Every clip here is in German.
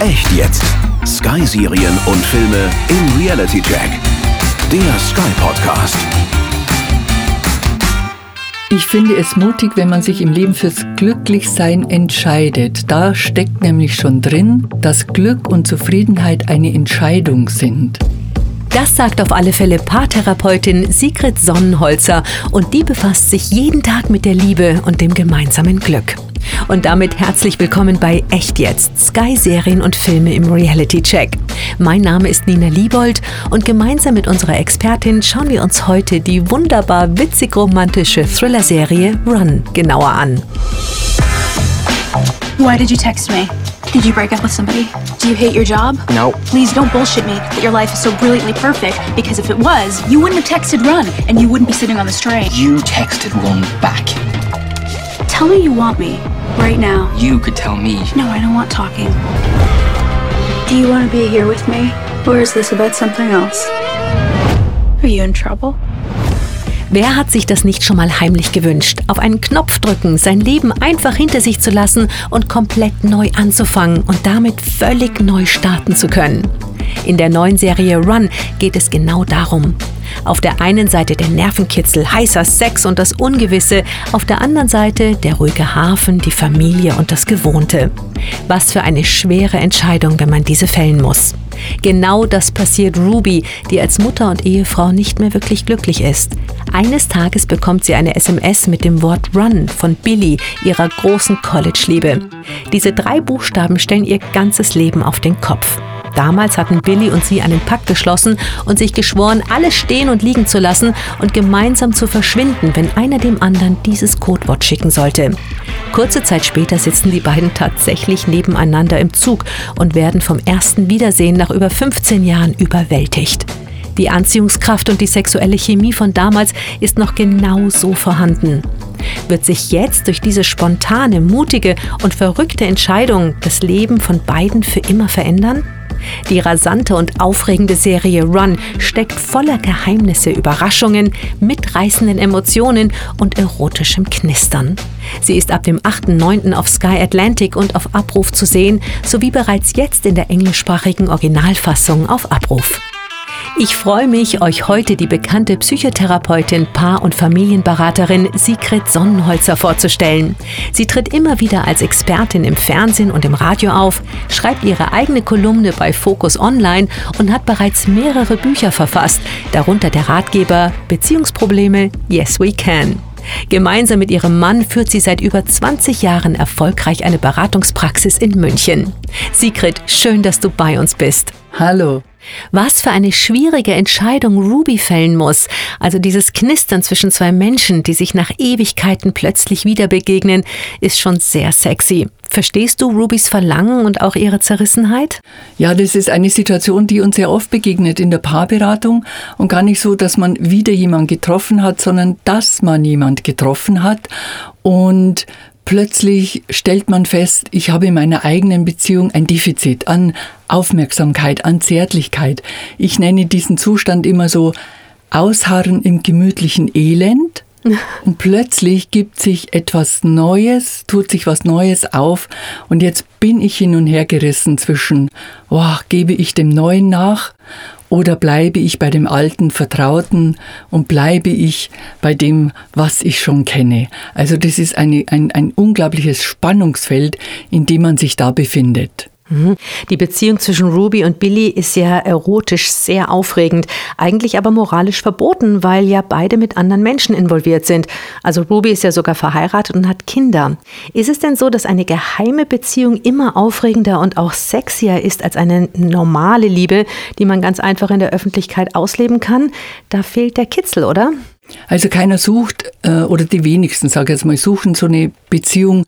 Echt jetzt. Sky-Serien und Filme im Reality Check. Der Sky Podcast. Ich finde es mutig, wenn man sich im Leben fürs Glücklichsein entscheidet. Da steckt nämlich schon drin, dass Glück und Zufriedenheit eine Entscheidung sind. Das sagt auf alle Fälle Paartherapeutin Sigrid Sonnenholzer und die befasst sich jeden Tag mit der Liebe und dem gemeinsamen Glück. Und damit herzlich willkommen bei Echt jetzt, Sky Serien und Filme im Reality Check. Mein Name ist Nina Liebold und gemeinsam mit unserer Expertin schauen wir uns heute die wunderbar witzig romantische Thriller-Serie Run genauer an. Why did you text me? Did you break up with somebody? Do you hate your job? No. Please don't bullshit me that your life is so brilliantly perfect because if it was, you wouldn't have texted Run and you wouldn't be sitting on this train. You texted one back. Tell me you want me right now. You could tell me. No, I don't want talking. Do you want to be here with me? Or is this about something else? Are you in trouble? Wer hat sich das nicht schon mal heimlich gewünscht? Auf einen Knopf drücken, sein Leben einfach hinter sich zu lassen und komplett neu anzufangen und damit völlig neu starten zu können. In der neuen Serie Run geht es genau darum. Auf der einen Seite der Nervenkitzel, heißer Sex und das Ungewisse, auf der anderen Seite der ruhige Hafen, die Familie und das Gewohnte. Was für eine schwere Entscheidung, wenn man diese fällen muss. Genau das passiert Ruby, die als Mutter und Ehefrau nicht mehr wirklich glücklich ist. Eines Tages bekommt sie eine SMS mit dem Wort Run von Billy, ihrer großen College-Liebe. Diese drei Buchstaben stellen ihr ganzes Leben auf den Kopf. Damals hatten Billy und sie einen Pakt geschlossen und sich geschworen, alles stehen und liegen zu lassen und gemeinsam zu verschwinden, wenn einer dem anderen dieses Codewort schicken sollte. Kurze Zeit später sitzen die beiden tatsächlich nebeneinander im Zug und werden vom ersten Wiedersehen nach über 15 Jahren überwältigt. Die Anziehungskraft und die sexuelle Chemie von damals ist noch genau so vorhanden. Wird sich jetzt durch diese spontane, mutige und verrückte Entscheidung das Leben von beiden für immer verändern? Die rasante und aufregende Serie Run steckt voller Geheimnisse, Überraschungen, mitreißenden Emotionen und erotischem Knistern. Sie ist ab dem 8.9. auf Sky Atlantic und auf Abruf zu sehen, sowie bereits jetzt in der englischsprachigen Originalfassung auf Abruf. Ich freue mich, euch heute die bekannte Psychotherapeutin, Paar- und Familienberaterin Sigrid Sonnenholzer vorzustellen. Sie tritt immer wieder als Expertin im Fernsehen und im Radio auf, schreibt ihre eigene Kolumne bei Focus Online und hat bereits mehrere Bücher verfasst, darunter der Ratgeber Beziehungsprobleme Yes We Can. Gemeinsam mit ihrem Mann führt sie seit über 20 Jahren erfolgreich eine Beratungspraxis in München. Sigrid, schön, dass du bei uns bist. Hallo. Was für eine schwierige Entscheidung Ruby fällen muss. Also dieses Knistern zwischen zwei Menschen, die sich nach Ewigkeiten plötzlich wieder begegnen, ist schon sehr sexy. Verstehst du Rubys Verlangen und auch ihre Zerrissenheit? Ja, das ist eine Situation, die uns sehr oft begegnet in der Paarberatung und gar nicht so, dass man wieder jemanden getroffen hat, sondern dass man jemand getroffen hat und plötzlich stellt man fest, ich habe in meiner eigenen Beziehung ein Defizit an Aufmerksamkeit, an Zärtlichkeit. Ich nenne diesen Zustand immer so Ausharren im gemütlichen Elend. Und plötzlich gibt sich etwas Neues, tut sich was Neues auf und jetzt bin ich hin und her gerissen zwischen, oh, gebe ich dem Neuen nach oder bleibe ich bei dem alten Vertrauten und bleibe ich bei dem, was ich schon kenne? Also das ist eine, ein, ein unglaubliches Spannungsfeld, in dem man sich da befindet. Mhm. Die Beziehung zwischen Ruby und Billy ist ja erotisch sehr aufregend, eigentlich aber moralisch verboten, weil ja beide mit anderen Menschen involviert sind. Also Ruby ist ja sogar verheiratet und hat Kinder. Ist es denn so, dass eine geheime Beziehung immer aufregender und auch sexier ist als eine normale Liebe, die man ganz einfach in der Öffentlichkeit ausleben kann? Da fehlt der Kitzel, oder? Also keiner sucht, äh, oder die wenigsten, sage ich jetzt mal, suchen so eine Beziehung,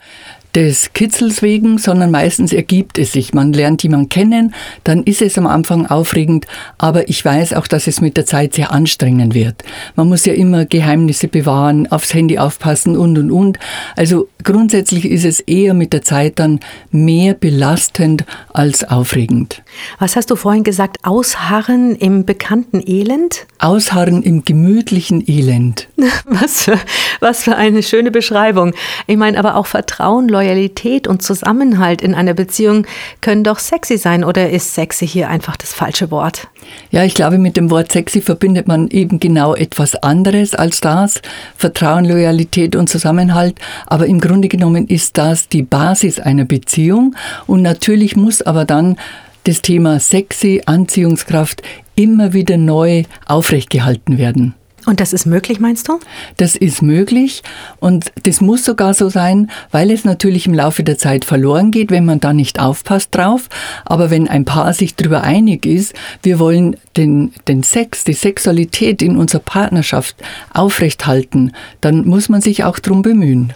des Kitzels wegen, sondern meistens ergibt es sich. Man lernt jemanden kennen, dann ist es am Anfang aufregend, aber ich weiß auch, dass es mit der Zeit sehr anstrengend wird. Man muss ja immer Geheimnisse bewahren, aufs Handy aufpassen und und und. Also grundsätzlich ist es eher mit der Zeit dann mehr belastend als aufregend. Was hast du vorhin gesagt? Ausharren im bekannten Elend? Ausharren im gemütlichen Elend. Was für, was für eine schöne Beschreibung. Ich meine, aber auch Vertrauen, Leute Loyalität und Zusammenhalt in einer Beziehung können doch sexy sein oder ist sexy hier einfach das falsche Wort? Ja, ich glaube, mit dem Wort sexy verbindet man eben genau etwas anderes als das. Vertrauen, Loyalität und Zusammenhalt. Aber im Grunde genommen ist das die Basis einer Beziehung. Und natürlich muss aber dann das Thema sexy, Anziehungskraft immer wieder neu aufrechtgehalten werden. Und das ist möglich, meinst du? Das ist möglich und das muss sogar so sein, weil es natürlich im Laufe der Zeit verloren geht, wenn man da nicht aufpasst drauf. Aber wenn ein Paar sich darüber einig ist, wir wollen den, den Sex, die Sexualität in unserer Partnerschaft aufrechthalten, dann muss man sich auch darum bemühen.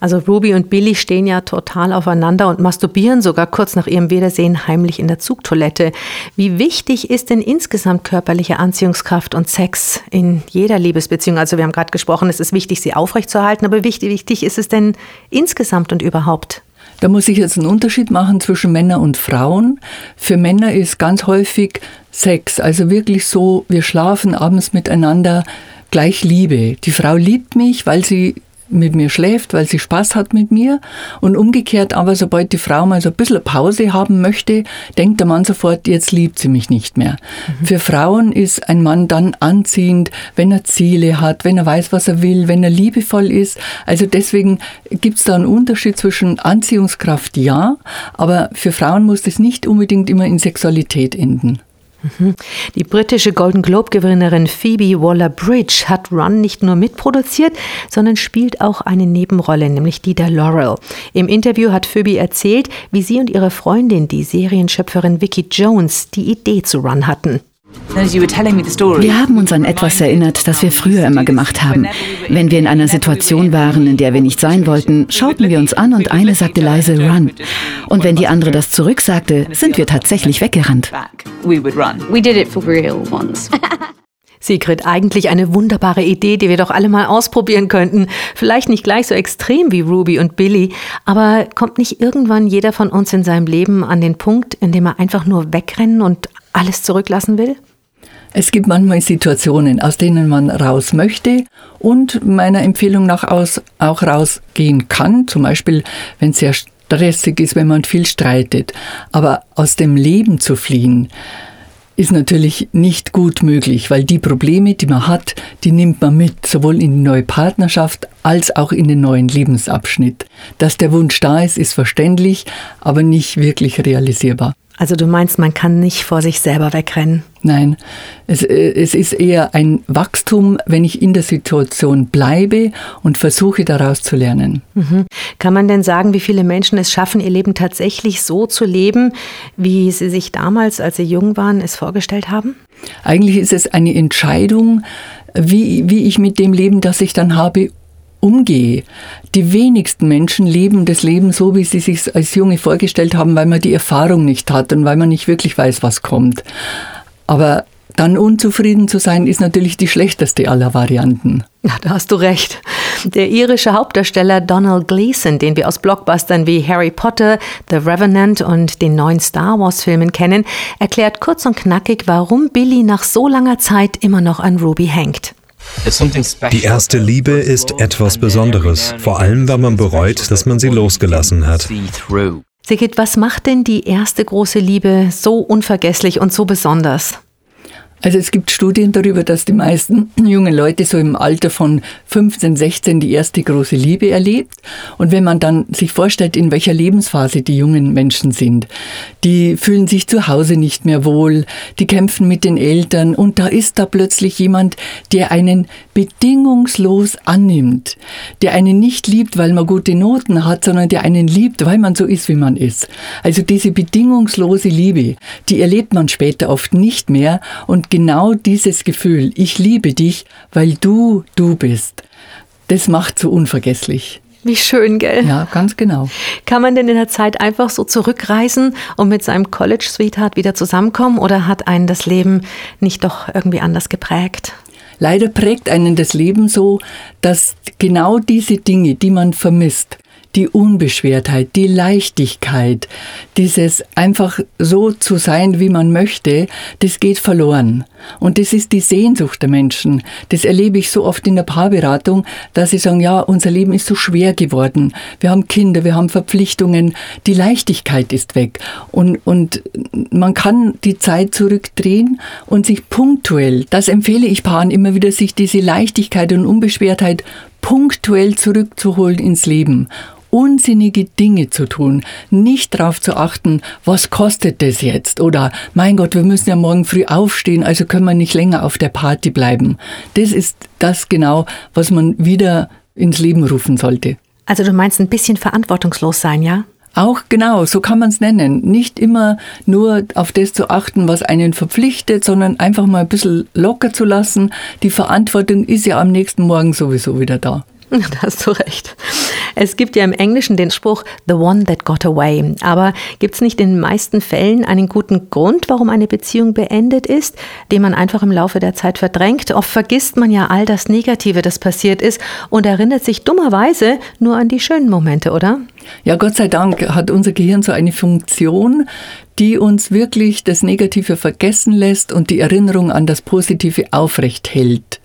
Also Ruby und Billy stehen ja total aufeinander und masturbieren sogar kurz nach ihrem Wiedersehen heimlich in der Zugtoilette. Wie wichtig ist denn insgesamt körperliche Anziehungskraft und Sex in jeder Liebesbeziehung? Also wir haben gerade gesprochen, es ist wichtig, sie aufrechtzuerhalten, aber wichtig, wichtig ist es denn insgesamt und überhaupt? Da muss ich jetzt einen Unterschied machen zwischen Männern und Frauen. Für Männer ist ganz häufig Sex, also wirklich so, wir schlafen abends miteinander gleich Liebe. Die Frau liebt mich, weil sie mit mir schläft, weil sie Spaß hat mit mir. Und umgekehrt aber, sobald die Frau mal so ein bisschen Pause haben möchte, denkt der Mann sofort, jetzt liebt sie mich nicht mehr. Mhm. Für Frauen ist ein Mann dann anziehend, wenn er Ziele hat, wenn er weiß, was er will, wenn er liebevoll ist. Also deswegen gibt es da einen Unterschied zwischen Anziehungskraft, ja, aber für Frauen muss das nicht unbedingt immer in Sexualität enden. Mhm. Die britische Golden Globe-Gewinnerin Phoebe Waller-Bridge hat Run nicht nur mitproduziert, sondern spielt auch eine Nebenrolle, nämlich die der Laurel. Im Interview hat Phoebe erzählt, wie sie und ihre Freundin, die Serienschöpferin Vicky Jones, die Idee zu Run hatten. Wir haben uns an etwas erinnert, das wir früher immer gemacht haben. Wenn wir in einer Situation waren, in der wir nicht sein wollten, schauten wir uns an und eine sagte leise Run. Und wenn die andere das zurücksagte, sind wir tatsächlich weggerannt. Sigrid, eigentlich eine wunderbare Idee, die wir doch alle mal ausprobieren könnten. Vielleicht nicht gleich so extrem wie Ruby und Billy, aber kommt nicht irgendwann jeder von uns in seinem Leben an den Punkt, in dem er einfach nur wegrennen und alles zurücklassen will? Es gibt manchmal Situationen, aus denen man raus möchte und meiner Empfehlung nach aus auch rausgehen kann. Zum Beispiel, wenn es sehr stressig ist, wenn man viel streitet. Aber aus dem Leben zu fliehen, ist natürlich nicht gut möglich, weil die Probleme, die man hat, die nimmt man mit, sowohl in die neue Partnerschaft als auch in den neuen Lebensabschnitt. Dass der Wunsch da ist, ist verständlich, aber nicht wirklich realisierbar. Also du meinst, man kann nicht vor sich selber wegrennen? Nein, es, äh, es ist eher ein Wachstum, wenn ich in der Situation bleibe und versuche daraus zu lernen. Mhm. Kann man denn sagen, wie viele Menschen es schaffen, ihr Leben tatsächlich so zu leben, wie sie sich damals, als sie jung waren, es vorgestellt haben? Eigentlich ist es eine Entscheidung, wie, wie ich mit dem Leben, das ich dann habe, umgehe. Die wenigsten Menschen leben das Leben so, wie sie sich als Junge vorgestellt haben, weil man die Erfahrung nicht hat und weil man nicht wirklich weiß, was kommt. Aber dann unzufrieden zu sein, ist natürlich die schlechteste aller Varianten. Ja, da hast du recht. Der irische Hauptdarsteller Donald Gleason, den wir aus Blockbustern wie Harry Potter, The Revenant und den neuen Star Wars-Filmen kennen, erklärt kurz und knackig, warum Billy nach so langer Zeit immer noch an Ruby hängt. Die erste Liebe ist etwas Besonderes, vor allem wenn man bereut, dass man sie losgelassen hat. Sigrid, was macht denn die erste große Liebe so unvergesslich und so besonders? Also es gibt Studien darüber, dass die meisten jungen Leute so im Alter von 15, 16 die erste große Liebe erlebt. Und wenn man dann sich vorstellt, in welcher Lebensphase die jungen Menschen sind, die fühlen sich zu Hause nicht mehr wohl, die kämpfen mit den Eltern und da ist da plötzlich jemand, der einen bedingungslos annimmt, der einen nicht liebt, weil man gute Noten hat, sondern der einen liebt, weil man so ist, wie man ist. Also diese bedingungslose Liebe, die erlebt man später oft nicht mehr und genau dieses Gefühl, ich liebe dich, weil du du bist, das macht so unvergesslich. Wie schön, gell? Ja, ganz genau. Kann man denn in der Zeit einfach so zurückreisen und mit seinem College-Sweetheart wieder zusammenkommen oder hat einen das Leben nicht doch irgendwie anders geprägt? Leider prägt einen das Leben so, dass genau diese Dinge, die man vermisst, die Unbeschwertheit, die Leichtigkeit, dieses einfach so zu sein, wie man möchte, das geht verloren. Und das ist die Sehnsucht der Menschen. Das erlebe ich so oft in der Paarberatung, dass sie sagen, ja, unser Leben ist so schwer geworden. Wir haben Kinder, wir haben Verpflichtungen, die Leichtigkeit ist weg. Und, und man kann die Zeit zurückdrehen und sich punktuell, das empfehle ich Paaren immer wieder, sich diese Leichtigkeit und Unbeschwertheit punktuell zurückzuholen ins Leben unsinnige Dinge zu tun, nicht darauf zu achten, was kostet das jetzt oder mein Gott, wir müssen ja morgen früh aufstehen, also können wir nicht länger auf der Party bleiben. Das ist das genau, was man wieder ins Leben rufen sollte. Also du meinst ein bisschen verantwortungslos sein, ja? Auch genau, so kann man es nennen. Nicht immer nur auf das zu achten, was einen verpflichtet, sondern einfach mal ein bisschen locker zu lassen. Die Verantwortung ist ja am nächsten Morgen sowieso wieder da. Da hast du recht. Es gibt ja im Englischen den Spruch The One That Got Away. Aber gibt es nicht in den meisten Fällen einen guten Grund, warum eine Beziehung beendet ist, den man einfach im Laufe der Zeit verdrängt? Oft vergisst man ja all das Negative, das passiert ist und erinnert sich dummerweise nur an die schönen Momente, oder? Ja, Gott sei Dank hat unser Gehirn so eine Funktion, die uns wirklich das Negative vergessen lässt und die Erinnerung an das Positive aufrecht hält.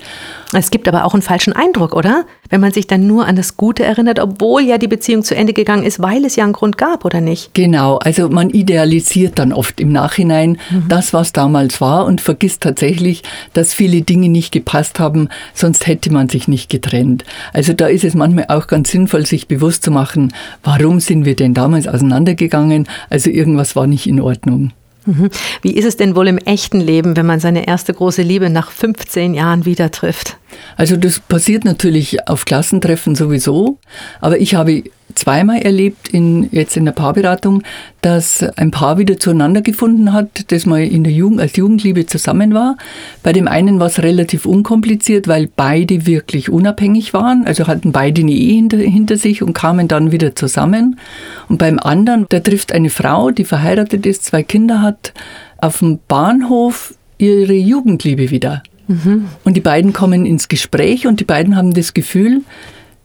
Es gibt aber auch einen falschen Eindruck, oder? Wenn man sich dann nur an das Gute erinnert, obwohl ja die Beziehung zu Ende gegangen ist, weil es ja einen Grund gab, oder nicht? Genau, also man idealisiert dann oft im Nachhinein mhm. das, was damals war und vergisst tatsächlich, dass viele Dinge nicht gepasst haben, sonst hätte man sich nicht getrennt. Also da ist es manchmal auch ganz sinnvoll, sich bewusst zu machen, warum sind wir denn damals auseinandergegangen? Also irgendwas war nicht in Ordnung. Mhm. Wie ist es denn wohl im echten Leben, wenn man seine erste große Liebe nach 15 Jahren wieder trifft? Also das passiert natürlich auf Klassentreffen sowieso, aber ich habe zweimal erlebt, in, jetzt in der Paarberatung, dass ein Paar wieder zueinander gefunden hat, das mal in der Jugend, als Jugendliebe zusammen war. Bei dem einen war es relativ unkompliziert, weil beide wirklich unabhängig waren, also hatten beide eine Ehe hinter, hinter sich und kamen dann wieder zusammen. Und beim anderen, da trifft eine Frau, die verheiratet ist, zwei Kinder hat, auf dem Bahnhof ihre Jugendliebe wieder. Mhm. Und die beiden kommen ins Gespräch und die beiden haben das Gefühl,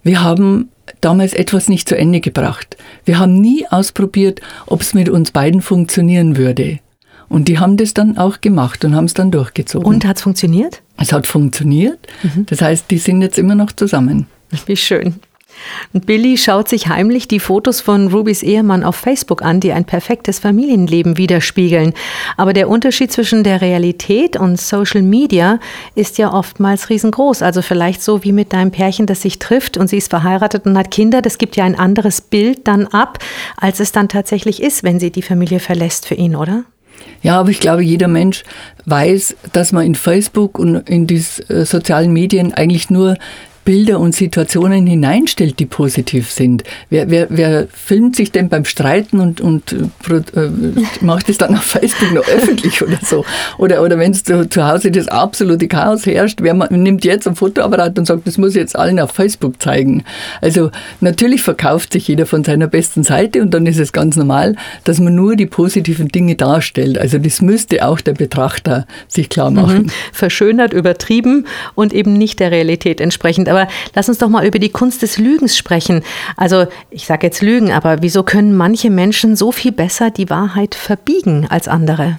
wir haben damals etwas nicht zu Ende gebracht. Wir haben nie ausprobiert, ob es mit uns beiden funktionieren würde. Und die haben das dann auch gemacht und haben es dann durchgezogen. Und hat es funktioniert? Es hat funktioniert. Mhm. Das heißt, die sind jetzt immer noch zusammen. Wie schön. Billy schaut sich heimlich die Fotos von Rubys Ehemann auf Facebook an, die ein perfektes Familienleben widerspiegeln. Aber der Unterschied zwischen der Realität und Social Media ist ja oftmals riesengroß. Also vielleicht so wie mit deinem Pärchen, das sich trifft und sie ist verheiratet und hat Kinder. Das gibt ja ein anderes Bild dann ab, als es dann tatsächlich ist, wenn sie die Familie verlässt für ihn, oder? Ja, aber ich glaube, jeder Mensch weiß, dass man in Facebook und in die äh, sozialen Medien eigentlich nur Bilder und Situationen hineinstellt, die positiv sind. Wer, wer, wer filmt sich denn beim Streiten und, und äh, macht es dann auf Facebook noch öffentlich oder so? Oder, oder wenn zu, zu Hause das absolute Chaos herrscht, wer nimmt jetzt ein Fotoapparat und sagt, das muss ich jetzt allen auf Facebook zeigen. Also natürlich verkauft sich jeder von seiner besten Seite und dann ist es ganz normal, dass man nur die positiven Dinge darstellt. Also das müsste auch der Betrachter sich klar machen. Mhm. Verschönert, übertrieben und eben nicht der Realität entsprechend. Aber lass uns doch mal über die Kunst des Lügens sprechen. Also ich sage jetzt Lügen, aber wieso können manche Menschen so viel besser die Wahrheit verbiegen als andere?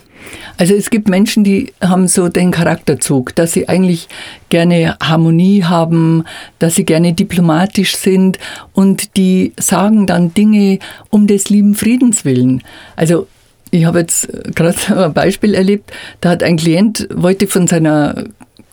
Also es gibt Menschen, die haben so den Charakterzug, dass sie eigentlich gerne Harmonie haben, dass sie gerne diplomatisch sind und die sagen dann Dinge um des lieben Friedens willen. Also ich habe jetzt gerade ein Beispiel erlebt, da hat ein Klient, wollte von seiner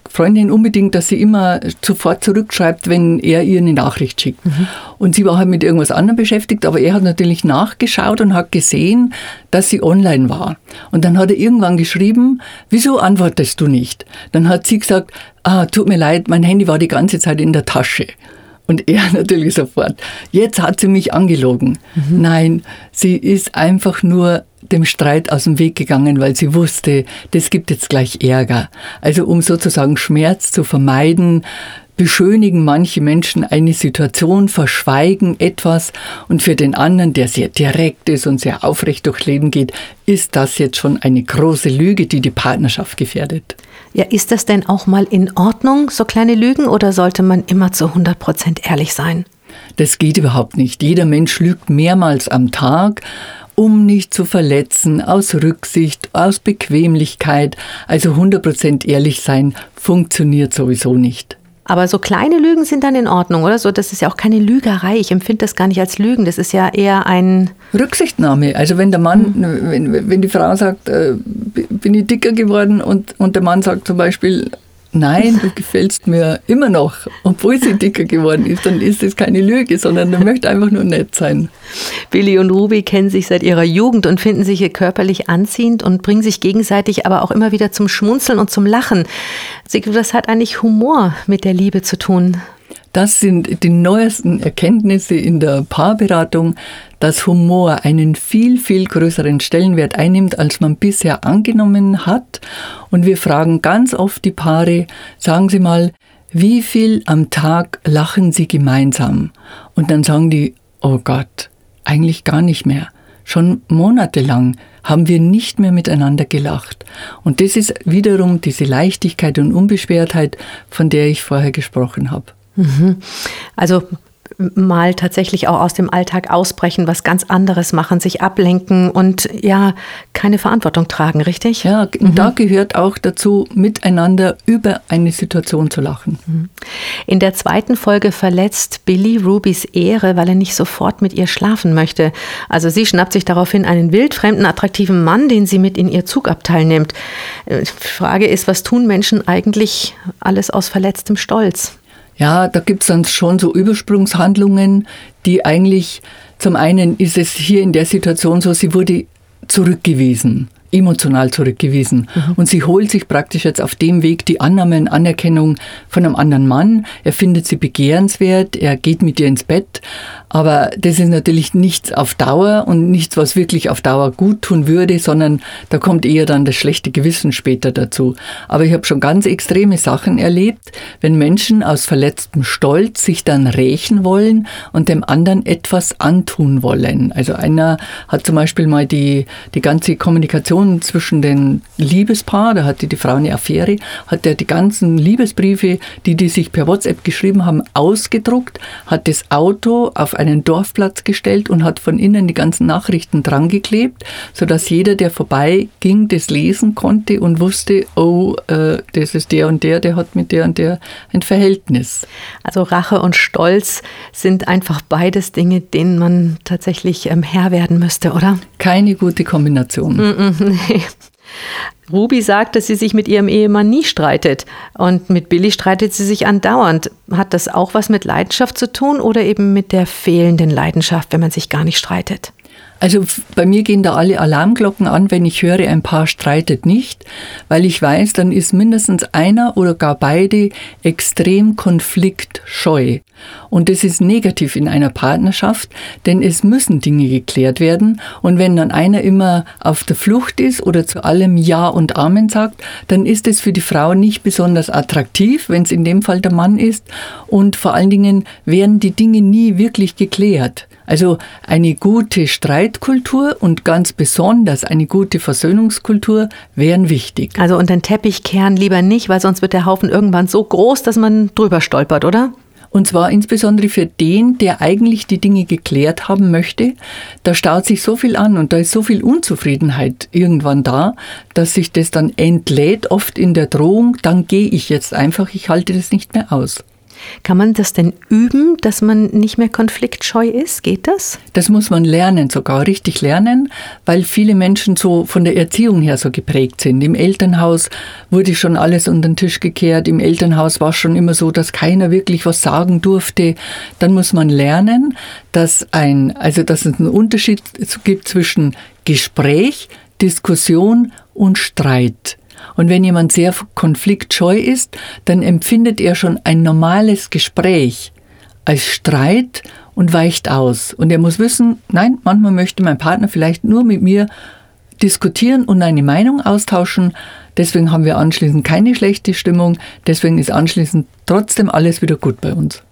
Freundin unbedingt, dass sie immer sofort zurückschreibt, wenn er ihr eine Nachricht schickt. Mhm. Und sie war halt mit irgendwas anderem beschäftigt, aber er hat natürlich nachgeschaut und hat gesehen, dass sie online war. Und dann hat er irgendwann geschrieben, wieso antwortest du nicht? Dann hat sie gesagt, ah, tut mir leid, mein Handy war die ganze Zeit in der Tasche. Und er natürlich sofort, jetzt hat sie mich angelogen. Mhm. Nein, sie ist einfach nur dem Streit aus dem Weg gegangen, weil sie wusste, das gibt jetzt gleich Ärger. Also um sozusagen Schmerz zu vermeiden, beschönigen manche Menschen eine Situation, verschweigen etwas und für den anderen, der sehr direkt ist und sehr aufrecht durchs Leben geht, ist das jetzt schon eine große Lüge, die die Partnerschaft gefährdet. Ja, ist das denn auch mal in Ordnung, so kleine Lügen, oder sollte man immer zu 100 Prozent ehrlich sein? Das geht überhaupt nicht. Jeder Mensch lügt mehrmals am Tag um nicht zu verletzen, aus Rücksicht, aus Bequemlichkeit. Also 100% ehrlich sein funktioniert sowieso nicht. Aber so kleine Lügen sind dann in Ordnung, oder? So, das ist ja auch keine Lügerei. Ich empfinde das gar nicht als Lügen. Das ist ja eher ein Rücksichtnahme. Also wenn der Mann, mhm. wenn, wenn die Frau sagt, äh, bin ich dicker geworden und, und der Mann sagt zum Beispiel, nein, du gefällst mir immer noch, obwohl sie dicker geworden ist, dann ist es keine Lüge, sondern er möchte einfach nur nett sein. Billy und Ruby kennen sich seit ihrer Jugend und finden sich hier körperlich anziehend und bringen sich gegenseitig aber auch immer wieder zum Schmunzeln und zum Lachen. Das hat eigentlich Humor mit der Liebe zu tun. Das sind die neuesten Erkenntnisse in der Paarberatung, dass Humor einen viel, viel größeren Stellenwert einnimmt, als man bisher angenommen hat. Und wir fragen ganz oft die Paare, sagen Sie mal, wie viel am Tag lachen Sie gemeinsam? Und dann sagen die, oh Gott, eigentlich gar nicht mehr. Schon monatelang haben wir nicht mehr miteinander gelacht. Und das ist wiederum diese Leichtigkeit und Unbeschwertheit, von der ich vorher gesprochen habe. Mhm. Also mal tatsächlich auch aus dem Alltag ausbrechen, was ganz anderes machen, sich ablenken und ja, keine Verantwortung tragen, richtig? Ja, mhm. da gehört auch dazu, miteinander über eine Situation zu lachen. Mhm. In der zweiten Folge verletzt Billy Rubys Ehre, weil er nicht sofort mit ihr schlafen möchte. Also sie schnappt sich daraufhin einen wildfremden, attraktiven Mann, den sie mit in ihr Zugabteil nimmt. Äh, die Frage ist, was tun Menschen eigentlich alles aus verletztem Stolz? Ja, da gibt's dann schon so Übersprungshandlungen, die eigentlich, zum einen ist es hier in der Situation so, sie wurde zurückgewiesen emotional zurückgewiesen. Mhm. Und sie holt sich praktisch jetzt auf dem Weg die Annahme und Anerkennung von einem anderen Mann. Er findet sie begehrenswert, er geht mit ihr ins Bett. Aber das ist natürlich nichts auf Dauer und nichts, was wirklich auf Dauer gut tun würde, sondern da kommt eher dann das schlechte Gewissen später dazu. Aber ich habe schon ganz extreme Sachen erlebt, wenn Menschen aus verletztem Stolz sich dann rächen wollen und dem anderen etwas antun wollen. Also einer hat zum Beispiel mal die, die ganze Kommunikation zwischen den Liebespaar, da hatte die Frau eine Affäre, hat er die ganzen Liebesbriefe, die die sich per WhatsApp geschrieben haben, ausgedruckt, hat das Auto auf einen Dorfplatz gestellt und hat von innen die ganzen Nachrichten drangeklebt, sodass jeder, der vorbeiging, das lesen konnte und wusste, oh, äh, das ist der und der, der hat mit der und der ein Verhältnis. Also Rache und Stolz sind einfach beides Dinge, denen man tatsächlich ähm, Herr werden müsste, oder? Keine gute Kombination. Mm -mm. Nee. Ruby sagt, dass sie sich mit ihrem Ehemann nie streitet. Und mit Billy streitet sie sich andauernd. Hat das auch was mit Leidenschaft zu tun oder eben mit der fehlenden Leidenschaft, wenn man sich gar nicht streitet? Also bei mir gehen da alle Alarmglocken an, wenn ich höre, ein Paar streitet nicht, weil ich weiß, dann ist mindestens einer oder gar beide extrem konfliktscheu. Und das ist negativ in einer Partnerschaft, denn es müssen Dinge geklärt werden. Und wenn dann einer immer auf der Flucht ist oder zu allem Ja und Amen sagt, dann ist es für die Frau nicht besonders attraktiv, wenn es in dem Fall der Mann ist. Und vor allen Dingen werden die Dinge nie wirklich geklärt. Also eine gute Streitkultur und ganz besonders eine gute Versöhnungskultur wären wichtig. Also unter den Teppich kehren lieber nicht, weil sonst wird der Haufen irgendwann so groß, dass man drüber stolpert, oder? Und zwar insbesondere für den, der eigentlich die Dinge geklärt haben möchte. Da staut sich so viel an und da ist so viel Unzufriedenheit irgendwann da, dass sich das dann entlädt, oft in der Drohung, dann gehe ich jetzt einfach, ich halte das nicht mehr aus. Kann man das denn üben, dass man nicht mehr konfliktscheu ist? Geht das? Das muss man lernen, sogar richtig lernen, weil viele Menschen so von der Erziehung her so geprägt sind. Im Elternhaus wurde schon alles unter den Tisch gekehrt. Im Elternhaus war schon immer so, dass keiner wirklich was sagen durfte. Dann muss man lernen, dass ein, also dass es einen Unterschied gibt zwischen Gespräch, Diskussion und Streit. Und wenn jemand sehr konfliktscheu ist, dann empfindet er schon ein normales Gespräch als Streit und weicht aus. Und er muss wissen, nein, manchmal möchte mein Partner vielleicht nur mit mir diskutieren und eine Meinung austauschen. Deswegen haben wir anschließend keine schlechte Stimmung. Deswegen ist anschließend trotzdem alles wieder gut bei uns.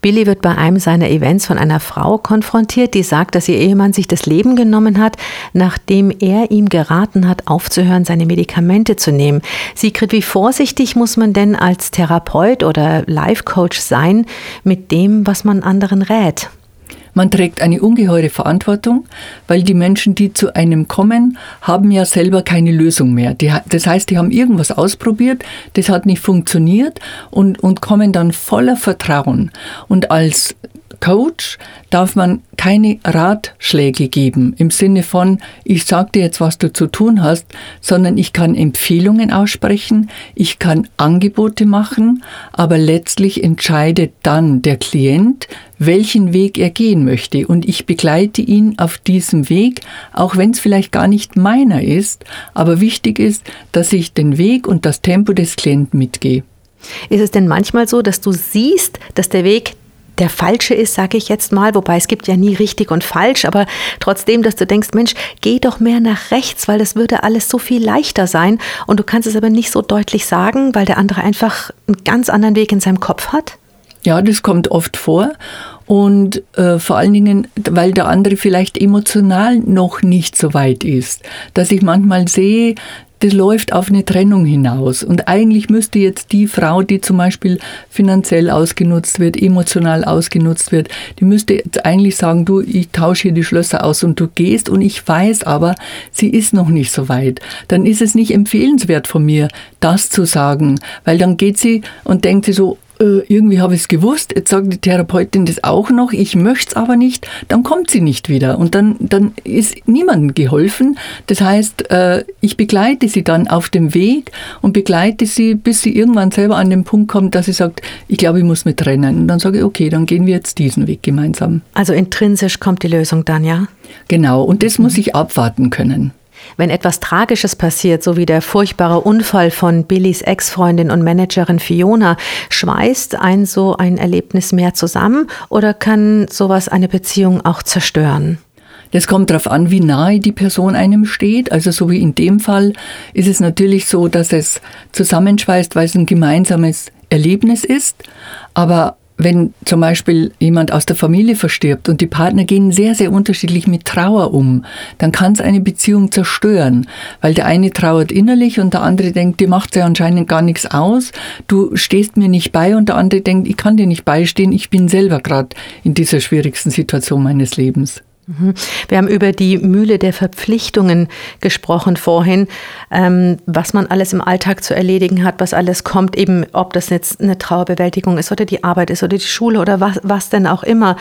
Billy wird bei einem seiner Events von einer Frau konfrontiert, die sagt, dass ihr Ehemann sich das Leben genommen hat, nachdem er ihm geraten hat, aufzuhören, seine Medikamente zu nehmen. Sigrid, wie vorsichtig muss man denn als Therapeut oder Life Coach sein mit dem, was man anderen rät? Man trägt eine ungeheure Verantwortung, weil die Menschen, die zu einem kommen, haben ja selber keine Lösung mehr. Die, das heißt, die haben irgendwas ausprobiert, das hat nicht funktioniert und, und kommen dann voller Vertrauen. Und als Coach darf man keine Ratschläge geben im Sinne von, ich sage dir jetzt, was du zu tun hast, sondern ich kann Empfehlungen aussprechen, ich kann Angebote machen, aber letztlich entscheidet dann der Klient, welchen Weg er gehen möchte. Und ich begleite ihn auf diesem Weg, auch wenn es vielleicht gar nicht meiner ist, aber wichtig ist, dass ich den Weg und das Tempo des Klienten mitgehe. Ist es denn manchmal so, dass du siehst, dass der Weg der falsche ist, sage ich jetzt mal, wobei es gibt ja nie richtig und falsch, aber trotzdem, dass du denkst, Mensch, geh doch mehr nach rechts, weil das würde alles so viel leichter sein. Und du kannst es aber nicht so deutlich sagen, weil der andere einfach einen ganz anderen Weg in seinem Kopf hat? Ja, das kommt oft vor. Und äh, vor allen Dingen, weil der andere vielleicht emotional noch nicht so weit ist, dass ich manchmal sehe, das läuft auf eine Trennung hinaus. Und eigentlich müsste jetzt die Frau, die zum Beispiel finanziell ausgenutzt wird, emotional ausgenutzt wird, die müsste jetzt eigentlich sagen, du, ich tausche hier die Schlösser aus und du gehst und ich weiß aber, sie ist noch nicht so weit. Dann ist es nicht empfehlenswert von mir, das zu sagen, weil dann geht sie und denkt sie so, äh, irgendwie habe ich es gewusst, jetzt sagt die Therapeutin das auch noch, ich möchte es aber nicht, dann kommt sie nicht wieder und dann, dann ist niemandem geholfen. Das heißt, äh, ich begleite sie dann auf dem Weg und begleite sie, bis sie irgendwann selber an den Punkt kommt, dass sie sagt, ich glaube, ich muss mich trennen. Und dann sage ich, okay, dann gehen wir jetzt diesen Weg gemeinsam. Also intrinsisch kommt die Lösung dann, ja? Genau, und das muss ich abwarten können. Wenn etwas Tragisches passiert, so wie der furchtbare Unfall von Billys Ex-Freundin und Managerin Fiona, schweißt ein so ein Erlebnis mehr zusammen oder kann sowas eine Beziehung auch zerstören? Das kommt darauf an, wie nahe die Person einem steht. Also so wie in dem Fall ist es natürlich so, dass es zusammenschweißt, weil es ein gemeinsames Erlebnis ist. Aber wenn zum Beispiel jemand aus der Familie verstirbt und die Partner gehen sehr, sehr unterschiedlich mit Trauer um, dann kann es eine Beziehung zerstören, weil der eine trauert innerlich und der andere denkt, dir macht ja anscheinend gar nichts aus, du stehst mir nicht bei und der andere denkt, ich kann dir nicht beistehen, ich bin selber gerade in dieser schwierigsten Situation meines Lebens. Wir haben über die Mühle der Verpflichtungen gesprochen vorhin, ähm, was man alles im Alltag zu erledigen hat, was alles kommt, eben ob das jetzt eine Trauerbewältigung ist oder die Arbeit ist oder die Schule oder was, was denn auch immer.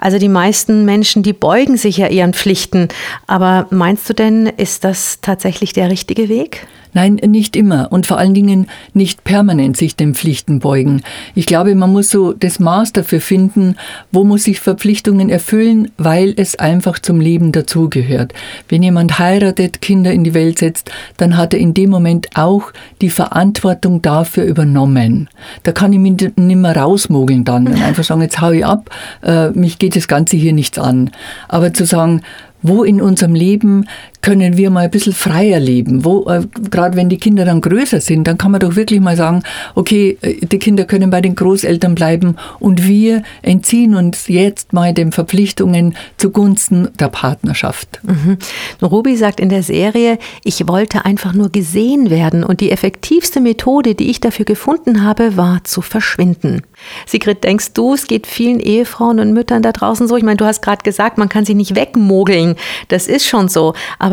Also die meisten Menschen, die beugen sich ja ihren Pflichten. Aber meinst du denn, ist das tatsächlich der richtige Weg? Nein, nicht immer und vor allen Dingen nicht permanent sich den Pflichten beugen. Ich glaube, man muss so das Maß dafür finden, wo muss ich Verpflichtungen erfüllen, weil es einfach zum Leben dazugehört. Wenn jemand heiratet, Kinder in die Welt setzt, dann hat er in dem Moment auch die Verantwortung dafür übernommen. Da kann ich mich nicht mehr rausmogeln dann und einfach sagen, jetzt hau ich ab, äh, mich geht das Ganze hier nichts an. Aber zu sagen, wo in unserem Leben können wir mal ein bisschen freier leben. Wo, äh, gerade wenn die Kinder dann größer sind, dann kann man doch wirklich mal sagen, okay, äh, die Kinder können bei den Großeltern bleiben und wir entziehen uns jetzt mal den Verpflichtungen zugunsten der Partnerschaft. Mhm. Ruby sagt in der Serie, ich wollte einfach nur gesehen werden und die effektivste Methode, die ich dafür gefunden habe, war zu verschwinden. Sigrid, denkst du, es geht vielen Ehefrauen und Müttern da draußen so? Ich meine, du hast gerade gesagt, man kann sie nicht wegmogeln. Das ist schon so. Aber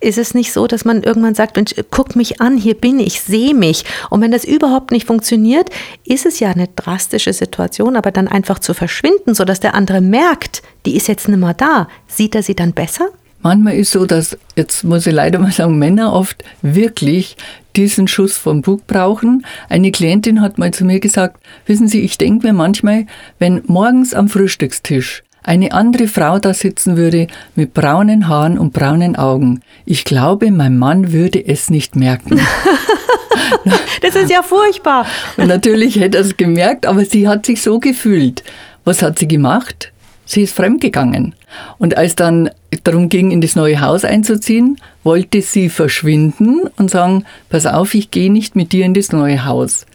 ist es nicht so, dass man irgendwann sagt, Mensch, guck mich an, hier bin ich, sehe mich. Und wenn das überhaupt nicht funktioniert, ist es ja eine drastische Situation, aber dann einfach zu verschwinden, sodass der andere merkt, die ist jetzt nicht mehr da. Sieht er sie dann besser? Manchmal ist so, dass, jetzt muss ich leider mal sagen, Männer oft wirklich diesen Schuss vom Bug brauchen. Eine Klientin hat mal zu mir gesagt, wissen Sie, ich denke mir manchmal, wenn morgens am Frühstückstisch eine andere Frau da sitzen würde mit braunen Haaren und braunen Augen. Ich glaube, mein Mann würde es nicht merken. das ist ja furchtbar. Und natürlich hätte er es gemerkt, aber sie hat sich so gefühlt. Was hat sie gemacht? Sie ist fremdgegangen. Und als dann darum ging, in das neue Haus einzuziehen, wollte sie verschwinden und sagen, pass auf, ich gehe nicht mit dir in das neue Haus.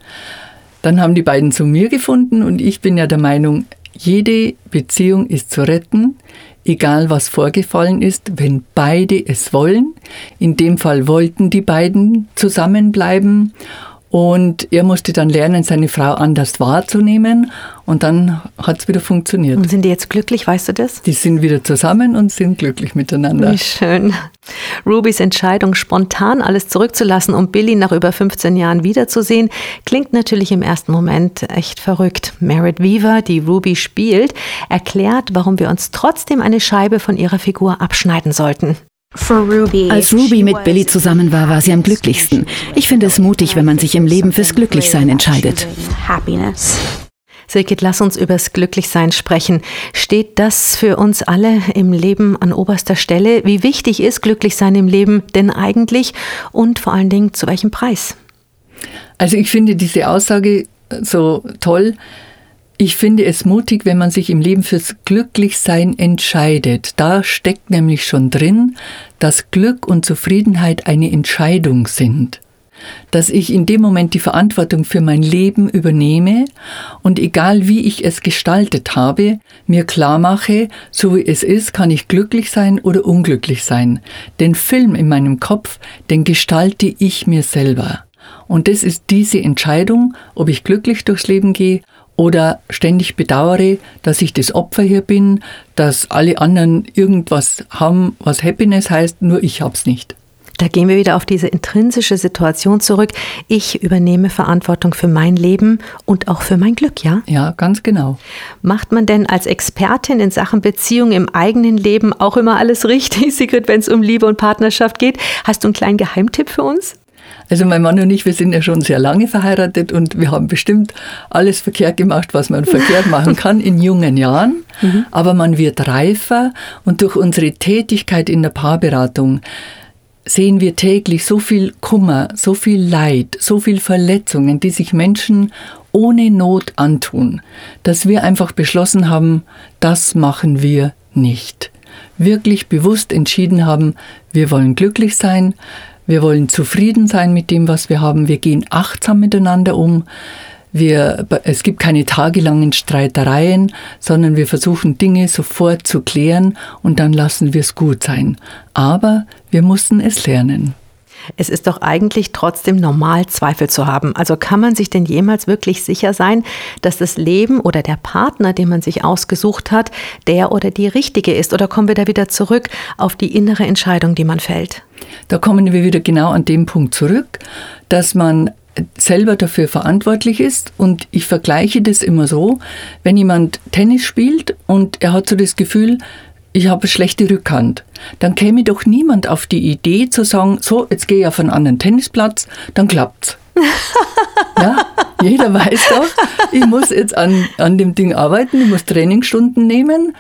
Dann haben die beiden zu mir gefunden und ich bin ja der Meinung, jede Beziehung ist zu retten, egal was vorgefallen ist, wenn beide es wollen. In dem Fall wollten die beiden zusammenbleiben und er musste dann lernen, seine Frau anders wahrzunehmen. Und dann hat es wieder funktioniert. Und sind die jetzt glücklich, weißt du das? Die sind wieder zusammen und sind glücklich miteinander. Wie schön. Rubys Entscheidung, spontan alles zurückzulassen, um Billy nach über 15 Jahren wiederzusehen, klingt natürlich im ersten Moment echt verrückt. Merritt Weaver, die Ruby spielt, erklärt, warum wir uns trotzdem eine Scheibe von ihrer Figur abschneiden sollten. Als Ruby mit Billy zusammen war, war sie am glücklichsten. Ich finde es mutig, wenn man sich im Leben fürs Glücklichsein entscheidet. Silkit, lass uns übers Glücklichsein sprechen. Steht das für uns alle im Leben an oberster Stelle? Wie wichtig ist Glücklichsein im Leben denn eigentlich und vor allen Dingen zu welchem Preis? Also ich finde diese Aussage so toll. Ich finde es mutig, wenn man sich im Leben fürs Glücklichsein entscheidet. Da steckt nämlich schon drin, dass Glück und Zufriedenheit eine Entscheidung sind. Dass ich in dem Moment die Verantwortung für mein Leben übernehme und egal wie ich es gestaltet habe, mir klar mache, so wie es ist, kann ich glücklich sein oder unglücklich sein. Den Film in meinem Kopf, den gestalte ich mir selber. Und das ist diese Entscheidung, ob ich glücklich durchs Leben gehe oder ständig bedauere, dass ich das Opfer hier bin, dass alle anderen irgendwas haben, was Happiness heißt, nur ich hab's nicht. Da gehen wir wieder auf diese intrinsische Situation zurück. Ich übernehme Verantwortung für mein Leben und auch für mein Glück, ja? Ja, ganz genau. Macht man denn als Expertin in Sachen Beziehung im eigenen Leben auch immer alles richtig, Sigrid, wenn es um Liebe und Partnerschaft geht? Hast du einen kleinen Geheimtipp für uns? Also mein Mann und ich, wir sind ja schon sehr lange verheiratet und wir haben bestimmt alles verkehrt gemacht, was man verkehrt machen kann in jungen Jahren. Mhm. Aber man wird reifer und durch unsere Tätigkeit in der Paarberatung sehen wir täglich so viel Kummer, so viel Leid, so viel Verletzungen, die sich Menschen ohne Not antun, dass wir einfach beschlossen haben, das machen wir nicht. Wirklich bewusst entschieden haben, wir wollen glücklich sein, wir wollen zufrieden sein mit dem, was wir haben. Wir gehen achtsam miteinander um. Wir, es gibt keine tagelangen Streitereien, sondern wir versuchen Dinge sofort zu klären und dann lassen wir es gut sein. Aber wir mussten es lernen. Es ist doch eigentlich trotzdem normal, Zweifel zu haben. Also kann man sich denn jemals wirklich sicher sein, dass das Leben oder der Partner, den man sich ausgesucht hat, der oder die richtige ist? Oder kommen wir da wieder zurück auf die innere Entscheidung, die man fällt? Da kommen wir wieder genau an dem Punkt zurück, dass man selber dafür verantwortlich ist. Und ich vergleiche das immer so, wenn jemand Tennis spielt und er hat so das Gefühl, ich habe schlechte Rückhand, dann käme doch niemand auf die Idee zu sagen, so, jetzt gehe ich auf einen anderen Tennisplatz, dann klappt's. ja, jeder weiß doch, ich muss jetzt an, an dem Ding arbeiten, ich muss Trainingsstunden nehmen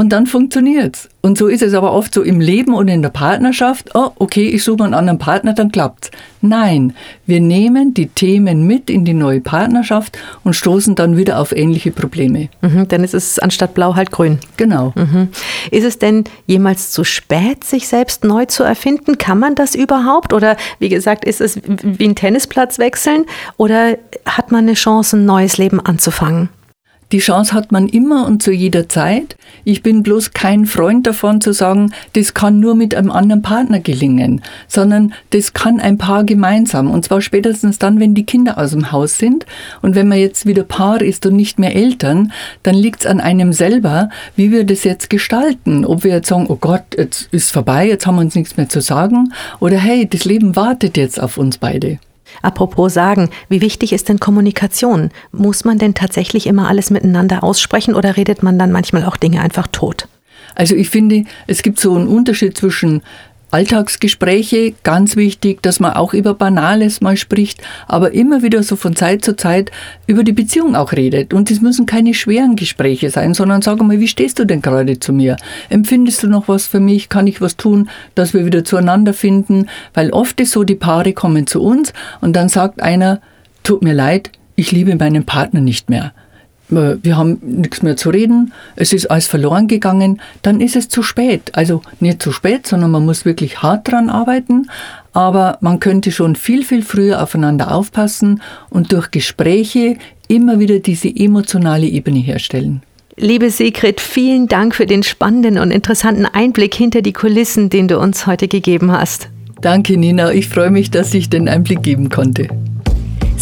und dann funktioniert's. Und so ist es aber oft so im Leben und in der Partnerschaft. Oh, okay, ich suche einen anderen Partner, dann klappt's. Nein, wir nehmen die Themen mit in die neue Partnerschaft und stoßen dann wieder auf ähnliche Probleme. Mhm, dann ist es anstatt blau halt grün. Genau. Mhm. Ist es denn jemals zu spät, sich selbst neu zu erfinden? Kann man das überhaupt? Oder wie gesagt, ist es wie ein Tennisplatz wechseln? Oder hat man eine Chance, ein neues Leben anzufangen? Die Chance hat man immer und zu jeder Zeit. Ich bin bloß kein Freund davon zu sagen, das kann nur mit einem anderen Partner gelingen, sondern das kann ein Paar gemeinsam. Und zwar spätestens dann, wenn die Kinder aus dem Haus sind. Und wenn man jetzt wieder Paar ist und nicht mehr Eltern, dann liegt es an einem selber, wie wir das jetzt gestalten. Ob wir jetzt sagen, oh Gott, jetzt ist vorbei, jetzt haben wir uns nichts mehr zu sagen. Oder hey, das Leben wartet jetzt auf uns beide. Apropos sagen, wie wichtig ist denn Kommunikation? Muss man denn tatsächlich immer alles miteinander aussprechen oder redet man dann manchmal auch Dinge einfach tot? Also ich finde, es gibt so einen Unterschied zwischen Alltagsgespräche, ganz wichtig, dass man auch über Banales mal spricht, aber immer wieder so von Zeit zu Zeit über die Beziehung auch redet. Und es müssen keine schweren Gespräche sein, sondern sag mal, wie stehst du denn gerade zu mir? Empfindest du noch was für mich? Kann ich was tun, dass wir wieder zueinander finden? Weil oft ist so, die Paare kommen zu uns und dann sagt einer, tut mir leid, ich liebe meinen Partner nicht mehr wir haben nichts mehr zu reden, es ist alles verloren gegangen, dann ist es zu spät. Also nicht zu spät, sondern man muss wirklich hart dran arbeiten, aber man könnte schon viel, viel früher aufeinander aufpassen und durch Gespräche immer wieder diese emotionale Ebene herstellen. Liebe Sigrid, vielen Dank für den spannenden und interessanten Einblick hinter die Kulissen, den du uns heute gegeben hast. Danke, Nina. Ich freue mich, dass ich den Einblick geben konnte.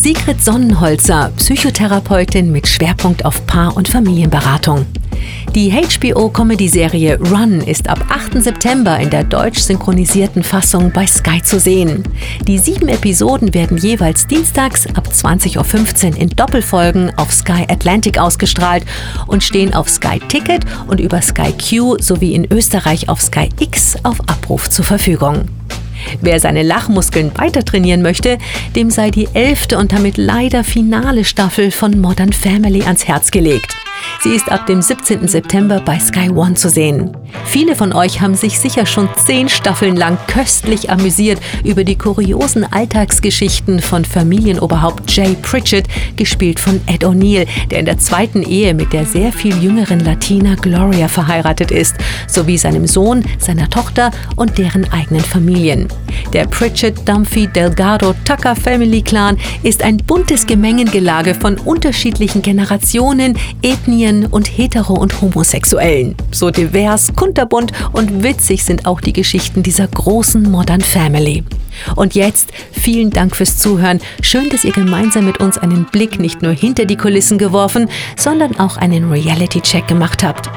Sigrid Sonnenholzer, Psychotherapeutin mit Schwerpunkt auf Paar- und Familienberatung. Die HBO-Comedy-Serie Run ist ab 8. September in der deutsch synchronisierten Fassung bei Sky zu sehen. Die sieben Episoden werden jeweils dienstags ab 20.15 Uhr in Doppelfolgen auf Sky Atlantic ausgestrahlt und stehen auf Sky Ticket und über Sky Q sowie in Österreich auf Sky X auf Abruf zur Verfügung. Wer seine Lachmuskeln weiter trainieren möchte, dem sei die elfte und damit leider finale Staffel von Modern Family ans Herz gelegt. Sie ist ab dem 17. September bei Sky One zu sehen. Viele von euch haben sich sicher schon zehn Staffeln lang köstlich amüsiert über die kuriosen Alltagsgeschichten von Familienoberhaupt Jay Pritchett, gespielt von Ed O'Neill, der in der zweiten Ehe mit der sehr viel jüngeren Latina Gloria verheiratet ist, sowie seinem Sohn, seiner Tochter und deren eigenen Familien. Der Pritchett Dumphy Delgado Tucker Family Clan ist ein buntes Gemengengelage von unterschiedlichen Generationen, Ethnien und Hetero- und Homosexuellen. So divers, kunterbunt und witzig sind auch die Geschichten dieser großen Modern Family. Und jetzt vielen Dank fürs Zuhören. Schön, dass ihr gemeinsam mit uns einen Blick nicht nur hinter die Kulissen geworfen, sondern auch einen Reality-Check gemacht habt.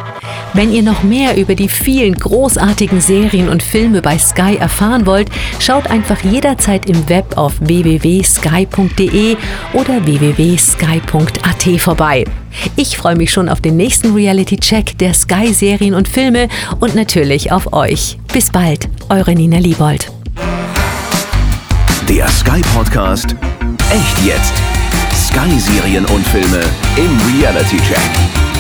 Wenn ihr noch mehr über die vielen großartigen Serien und Filme bei Sky erfahren wollt, schaut einfach jederzeit im Web auf www.sky.de oder www.sky.at vorbei. Ich freue mich schon auf den nächsten Reality-Check der Sky-Serien und Filme und natürlich auf euch. Bis bald, eure Nina Liebold. Der Sky Podcast Echt jetzt. Sky Serien und Filme im Reality Check.